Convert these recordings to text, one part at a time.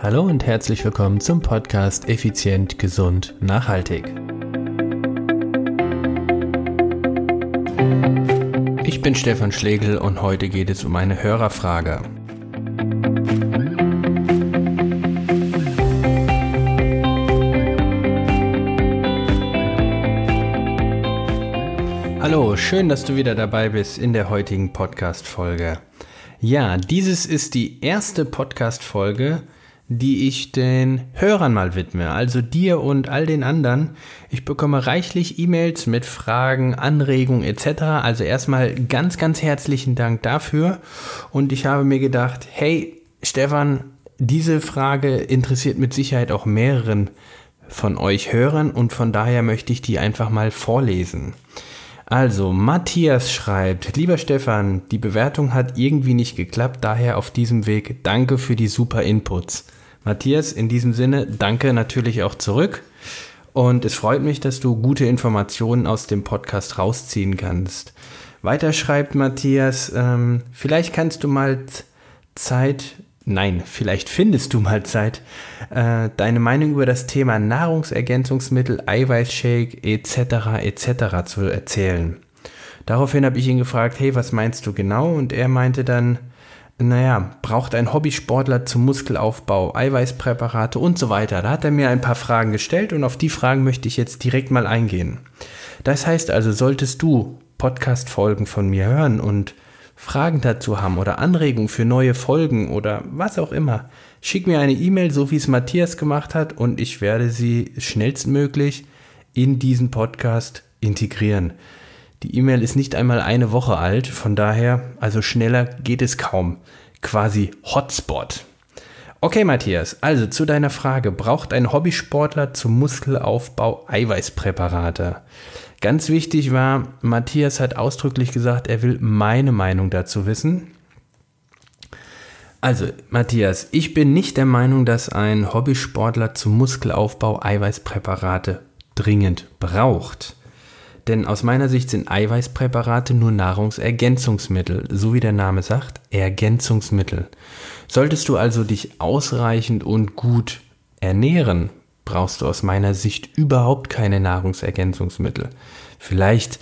Hallo und herzlich willkommen zum Podcast Effizient, Gesund, Nachhaltig. Ich bin Stefan Schlegel und heute geht es um eine Hörerfrage. Hallo, schön, dass du wieder dabei bist in der heutigen Podcast-Folge. Ja, dieses ist die erste Podcast-Folge, die ich den Hörern mal widme, also dir und all den anderen. Ich bekomme reichlich E-Mails mit Fragen, Anregungen etc. Also erstmal ganz, ganz herzlichen Dank dafür. Und ich habe mir gedacht, hey Stefan, diese Frage interessiert mit Sicherheit auch mehreren von euch Hörern und von daher möchte ich die einfach mal vorlesen. Also, Matthias schreibt, lieber Stefan, die Bewertung hat irgendwie nicht geklappt, daher auf diesem Weg danke für die super Inputs. Matthias, in diesem Sinne, danke natürlich auch zurück. Und es freut mich, dass du gute Informationen aus dem Podcast rausziehen kannst. Weiter schreibt Matthias, ähm, vielleicht kannst du mal Zeit, nein, vielleicht findest du mal Zeit, äh, deine Meinung über das Thema Nahrungsergänzungsmittel, Eiweißshake etc. etc. zu erzählen. Daraufhin habe ich ihn gefragt, hey, was meinst du genau? Und er meinte dann, naja, braucht ein Hobbysportler zum Muskelaufbau, Eiweißpräparate und so weiter. Da hat er mir ein paar Fragen gestellt und auf die Fragen möchte ich jetzt direkt mal eingehen. Das heißt also, solltest du Podcast-Folgen von mir hören und Fragen dazu haben oder Anregungen für neue Folgen oder was auch immer, schick mir eine E-Mail, so wie es Matthias gemacht hat und ich werde sie schnellstmöglich in diesen Podcast integrieren. Die E-Mail ist nicht einmal eine Woche alt, von daher, also schneller geht es kaum. Quasi Hotspot. Okay, Matthias, also zu deiner Frage. Braucht ein Hobbysportler zum Muskelaufbau Eiweißpräparate? Ganz wichtig war, Matthias hat ausdrücklich gesagt, er will meine Meinung dazu wissen. Also, Matthias, ich bin nicht der Meinung, dass ein Hobbysportler zum Muskelaufbau Eiweißpräparate dringend braucht. Denn aus meiner Sicht sind Eiweißpräparate nur Nahrungsergänzungsmittel, so wie der Name sagt, Ergänzungsmittel. Solltest du also dich ausreichend und gut ernähren, brauchst du aus meiner Sicht überhaupt keine Nahrungsergänzungsmittel. Vielleicht,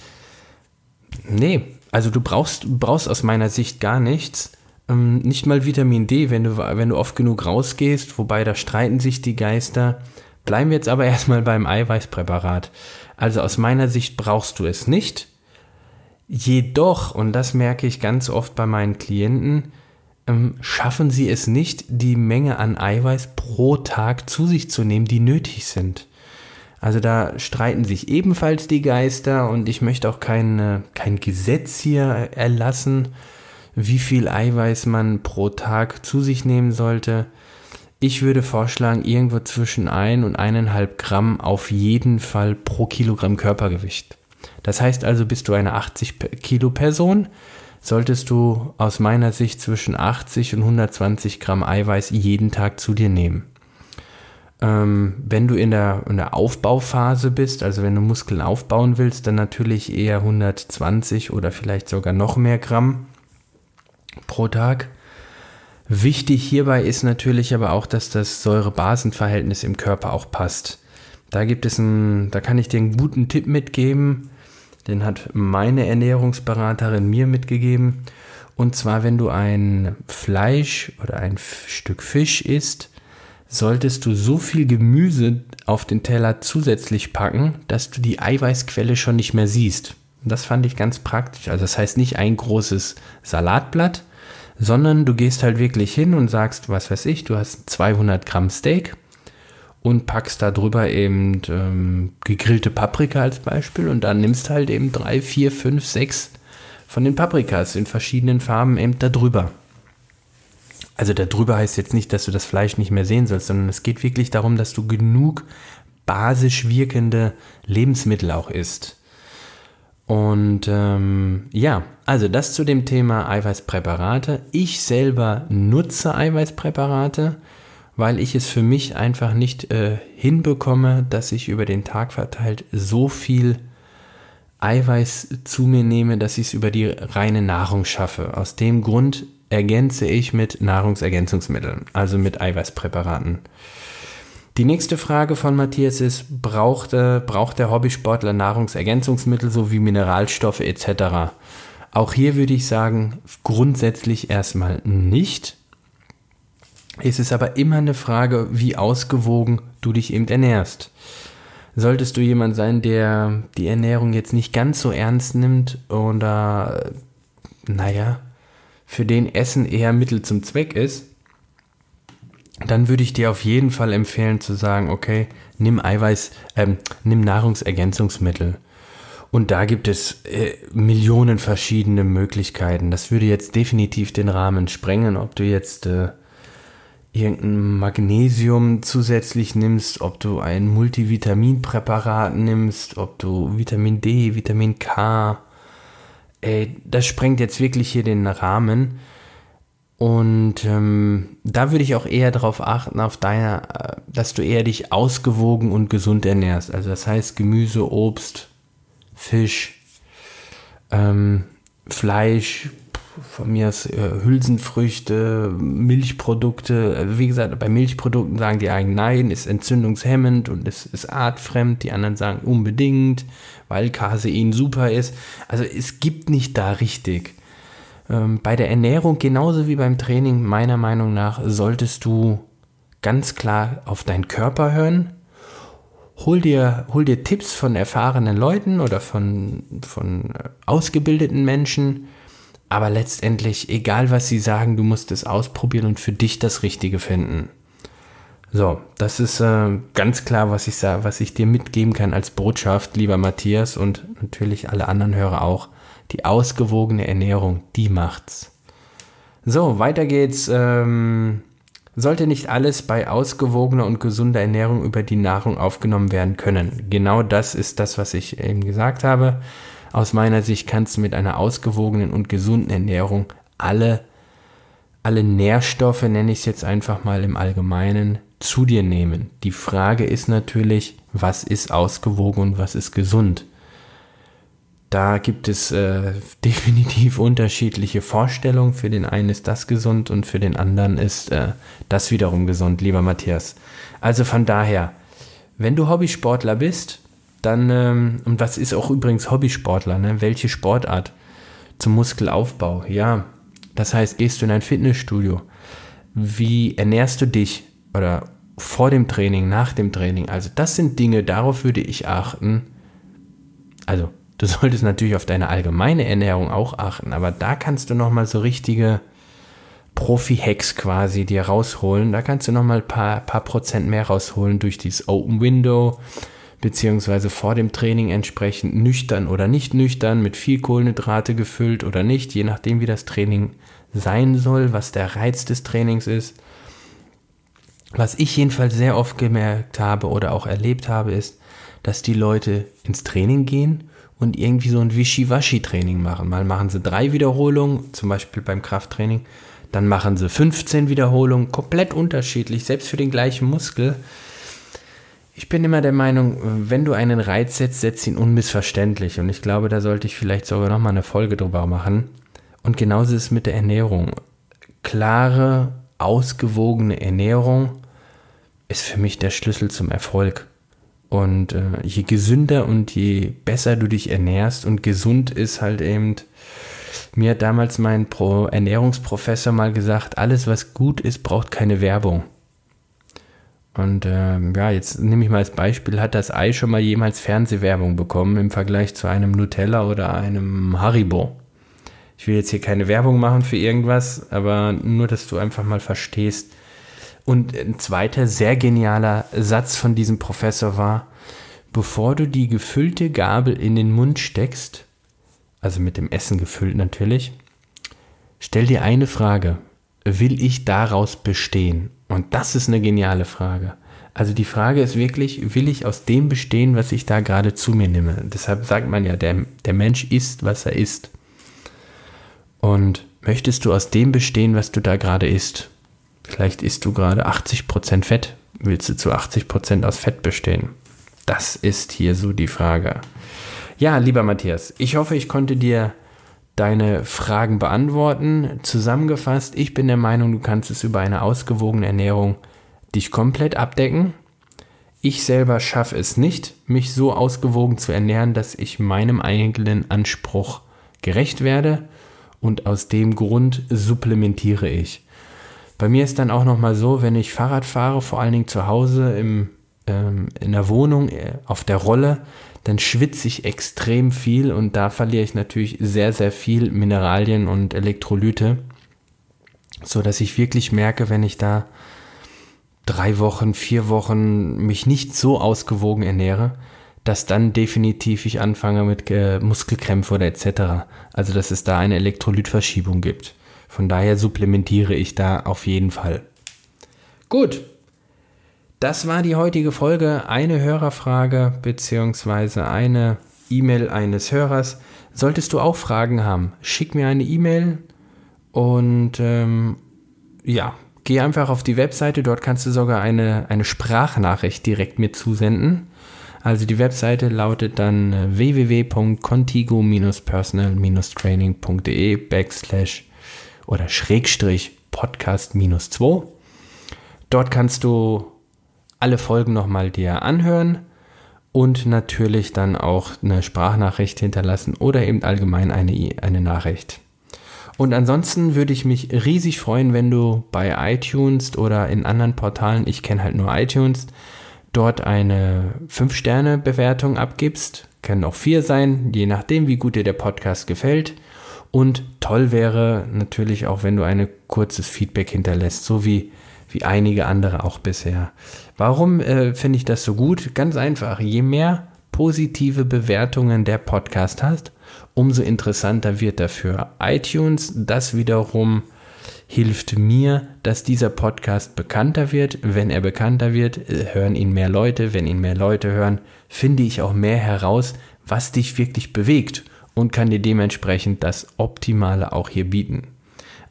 nee, also du brauchst, brauchst aus meiner Sicht gar nichts. Ähm, nicht mal Vitamin D, wenn du, wenn du oft genug rausgehst, wobei da streiten sich die Geister. Bleiben wir jetzt aber erstmal beim Eiweißpräparat. Also aus meiner Sicht brauchst du es nicht. Jedoch, und das merke ich ganz oft bei meinen Klienten, ähm, schaffen sie es nicht, die Menge an Eiweiß pro Tag zu sich zu nehmen, die nötig sind. Also da streiten sich ebenfalls die Geister und ich möchte auch kein, kein Gesetz hier erlassen, wie viel Eiweiß man pro Tag zu sich nehmen sollte. Ich würde vorschlagen, irgendwo zwischen ein und eineinhalb Gramm auf jeden Fall pro Kilogramm Körpergewicht. Das heißt also, bist du eine 80 Kilo Person, solltest du aus meiner Sicht zwischen 80 und 120 Gramm Eiweiß jeden Tag zu dir nehmen. Ähm, wenn du in der, in der Aufbauphase bist, also wenn du Muskeln aufbauen willst, dann natürlich eher 120 oder vielleicht sogar noch mehr Gramm pro Tag. Wichtig hierbei ist natürlich aber auch, dass das Säure-Basen-Verhältnis im Körper auch passt. Da gibt es einen, da kann ich dir einen guten Tipp mitgeben. Den hat meine Ernährungsberaterin mir mitgegeben. Und zwar, wenn du ein Fleisch oder ein Stück Fisch isst, solltest du so viel Gemüse auf den Teller zusätzlich packen, dass du die Eiweißquelle schon nicht mehr siehst. Das fand ich ganz praktisch. Also das heißt nicht ein großes Salatblatt, sondern du gehst halt wirklich hin und sagst, was weiß ich, du hast 200 Gramm Steak und packst da drüber eben ähm, gegrillte Paprika als Beispiel und dann nimmst halt eben drei, vier, fünf, sechs von den Paprikas in verschiedenen Farben eben da drüber. Also da drüber heißt jetzt nicht, dass du das Fleisch nicht mehr sehen sollst, sondern es geht wirklich darum, dass du genug basisch wirkende Lebensmittel auch isst. Und ähm, ja, also das zu dem Thema Eiweißpräparate. Ich selber nutze Eiweißpräparate, weil ich es für mich einfach nicht äh, hinbekomme, dass ich über den Tag verteilt so viel Eiweiß zu mir nehme, dass ich es über die reine Nahrung schaffe. Aus dem Grund ergänze ich mit Nahrungsergänzungsmitteln, also mit Eiweißpräparaten. Die nächste Frage von Matthias ist, braucht, äh, braucht der Hobbysportler Nahrungsergänzungsmittel sowie Mineralstoffe etc.? Auch hier würde ich sagen, grundsätzlich erstmal nicht. Es ist aber immer eine Frage, wie ausgewogen du dich eben ernährst. Solltest du jemand sein, der die Ernährung jetzt nicht ganz so ernst nimmt oder, naja, für den Essen eher Mittel zum Zweck ist, dann würde ich dir auf jeden Fall empfehlen zu sagen, okay, nimm Eiweiß, ähm, nimm Nahrungsergänzungsmittel. Und da gibt es äh, Millionen verschiedene Möglichkeiten. Das würde jetzt definitiv den Rahmen sprengen, ob du jetzt äh, irgendein Magnesium zusätzlich nimmst, ob du ein Multivitaminpräparat nimmst, ob du Vitamin D, Vitamin K. Ey, das sprengt jetzt wirklich hier den Rahmen. Und ähm, da würde ich auch eher darauf achten, auf deiner, äh, dass du eher dich ausgewogen und gesund ernährst. Also das heißt Gemüse, Obst, Fisch, ähm, Fleisch, von mir aus äh, Hülsenfrüchte, Milchprodukte. Wie gesagt, bei Milchprodukten sagen die einen, nein, ist entzündungshemmend und es ist artfremd. Die anderen sagen unbedingt, weil Casein super ist. Also es gibt nicht da richtig. Ähm, bei der Ernährung genauso wie beim Training, meiner Meinung nach, solltest du ganz klar auf deinen Körper hören. Hol dir, hol dir Tipps von erfahrenen Leuten oder von, von äh, ausgebildeten Menschen. Aber letztendlich, egal was sie sagen, du musst es ausprobieren und für dich das Richtige finden. So, das ist äh, ganz klar, was ich, was ich dir mitgeben kann als Botschaft, lieber Matthias und natürlich alle anderen Hörer auch. Die ausgewogene Ernährung, die macht's. So, weiter geht's. Ähm, sollte nicht alles bei ausgewogener und gesunder Ernährung über die Nahrung aufgenommen werden können. Genau das ist das, was ich eben gesagt habe. Aus meiner Sicht kannst du mit einer ausgewogenen und gesunden Ernährung alle, alle Nährstoffe, nenne ich es jetzt einfach mal im Allgemeinen, zu dir nehmen. Die Frage ist natürlich, was ist ausgewogen und was ist gesund? Da gibt es äh, definitiv unterschiedliche Vorstellungen. Für den einen ist das gesund und für den anderen ist äh, das wiederum gesund, lieber Matthias. Also von daher, wenn du Hobbysportler bist, dann, ähm, und was ist auch übrigens Hobbysportler, ne? welche Sportart? Zum Muskelaufbau, ja. Das heißt, gehst du in ein Fitnessstudio? Wie ernährst du dich? Oder vor dem Training, nach dem Training? Also das sind Dinge, darauf würde ich achten. Also Du solltest natürlich auf deine allgemeine Ernährung auch achten, aber da kannst du nochmal so richtige Profi-Hacks quasi dir rausholen. Da kannst du nochmal ein paar, paar Prozent mehr rausholen durch dieses Open Window, beziehungsweise vor dem Training entsprechend nüchtern oder nicht nüchtern, mit viel Kohlenhydrate gefüllt oder nicht, je nachdem wie das Training sein soll, was der Reiz des Trainings ist. Was ich jedenfalls sehr oft gemerkt habe oder auch erlebt habe, ist, dass die Leute ins Training gehen und irgendwie so ein Wischiwaschi-Training machen. Mal machen sie drei Wiederholungen, zum Beispiel beim Krafttraining, dann machen sie 15 Wiederholungen, komplett unterschiedlich, selbst für den gleichen Muskel. Ich bin immer der Meinung, wenn du einen Reiz setzt, setz ihn unmissverständlich. Und ich glaube, da sollte ich vielleicht sogar nochmal eine Folge drüber machen. Und genauso ist es mit der Ernährung. Klare, ausgewogene Ernährung ist für mich der Schlüssel zum Erfolg. Und äh, je gesünder und je besser du dich ernährst und gesund ist halt eben, mir hat damals mein Pro Ernährungsprofessor mal gesagt, alles was gut ist, braucht keine Werbung. Und äh, ja, jetzt nehme ich mal als Beispiel, hat das Ei schon mal jemals Fernsehwerbung bekommen im Vergleich zu einem Nutella oder einem Haribo? Ich will jetzt hier keine Werbung machen für irgendwas, aber nur, dass du einfach mal verstehst, und ein zweiter sehr genialer Satz von diesem Professor war, bevor du die gefüllte Gabel in den Mund steckst, also mit dem Essen gefüllt natürlich, stell dir eine Frage, will ich daraus bestehen? Und das ist eine geniale Frage. Also die Frage ist wirklich, will ich aus dem bestehen, was ich da gerade zu mir nehme? Deshalb sagt man ja, der, der Mensch isst, was er isst. Und möchtest du aus dem bestehen, was du da gerade isst? Vielleicht isst du gerade 80% Fett. Willst du zu 80% aus Fett bestehen? Das ist hier so die Frage. Ja, lieber Matthias, ich hoffe, ich konnte dir deine Fragen beantworten. Zusammengefasst, ich bin der Meinung, du kannst es über eine ausgewogene Ernährung dich komplett abdecken. Ich selber schaffe es nicht, mich so ausgewogen zu ernähren, dass ich meinem eigenen Anspruch gerecht werde und aus dem Grund supplementiere ich. Bei mir ist dann auch noch mal so, wenn ich Fahrrad fahre, vor allen Dingen zu Hause im, ähm, in der Wohnung äh, auf der Rolle, dann schwitze ich extrem viel und da verliere ich natürlich sehr, sehr viel Mineralien und Elektrolyte, so dass ich wirklich merke, wenn ich da drei Wochen, vier Wochen mich nicht so ausgewogen ernähre, dass dann definitiv ich anfange mit äh, Muskelkrämpfe oder etc. Also dass es da eine Elektrolytverschiebung gibt. Von daher supplementiere ich da auf jeden Fall. Gut. Das war die heutige Folge. Eine Hörerfrage bzw. eine E-Mail eines Hörers. Solltest du auch Fragen haben, schick mir eine E-Mail und ähm, ja, geh einfach auf die Webseite, dort kannst du sogar eine, eine Sprachnachricht direkt mir zusenden. Also die Webseite lautet dann äh, www.contigo-personal-training.de backslash oder Schrägstrich Podcast minus 2. Dort kannst du alle Folgen nochmal dir anhören und natürlich dann auch eine Sprachnachricht hinterlassen oder eben allgemein eine, eine Nachricht. Und ansonsten würde ich mich riesig freuen, wenn du bei iTunes oder in anderen Portalen, ich kenne halt nur iTunes, dort eine 5-Sterne-Bewertung abgibst. Können auch 4 sein, je nachdem, wie gut dir der Podcast gefällt. Und toll wäre natürlich auch, wenn du ein kurzes Feedback hinterlässt, so wie, wie einige andere auch bisher. Warum äh, finde ich das so gut? Ganz einfach, je mehr positive Bewertungen der Podcast hast, umso interessanter wird er für iTunes. Das wiederum hilft mir, dass dieser Podcast bekannter wird. Wenn er bekannter wird, hören ihn mehr Leute. Wenn ihn mehr Leute hören, finde ich auch mehr heraus, was dich wirklich bewegt und kann dir dementsprechend das Optimale auch hier bieten.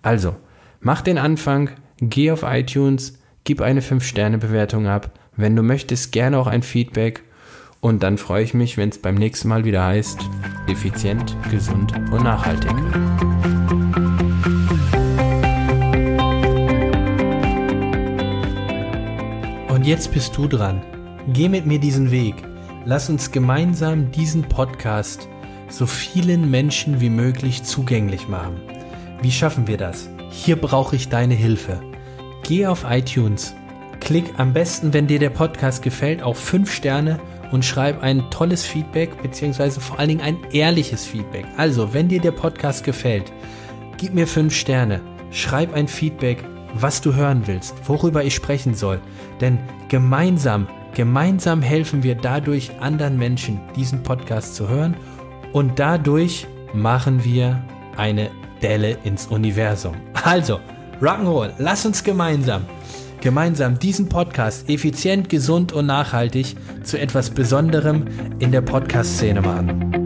Also, mach den Anfang, geh auf iTunes, gib eine 5-Sterne-Bewertung ab. Wenn du möchtest, gerne auch ein Feedback und dann freue ich mich, wenn es beim nächsten Mal wieder heißt, effizient, gesund und nachhaltig. Und jetzt bist du dran. Geh mit mir diesen Weg. Lass uns gemeinsam diesen Podcast so vielen Menschen wie möglich zugänglich machen. Wie schaffen wir das? Hier brauche ich deine Hilfe. Geh auf iTunes, klick am besten, wenn dir der Podcast gefällt, auf 5 Sterne und schreib ein tolles Feedback, beziehungsweise vor allen Dingen ein ehrliches Feedback. Also, wenn dir der Podcast gefällt, gib mir fünf Sterne, schreib ein Feedback, was du hören willst, worüber ich sprechen soll. Denn gemeinsam, gemeinsam helfen wir dadurch anderen Menschen, diesen Podcast zu hören und dadurch machen wir eine Delle ins Universum. Also, Rock'n'Roll, lass uns gemeinsam gemeinsam diesen Podcast effizient, gesund und nachhaltig zu etwas Besonderem in der Podcast-Szene machen.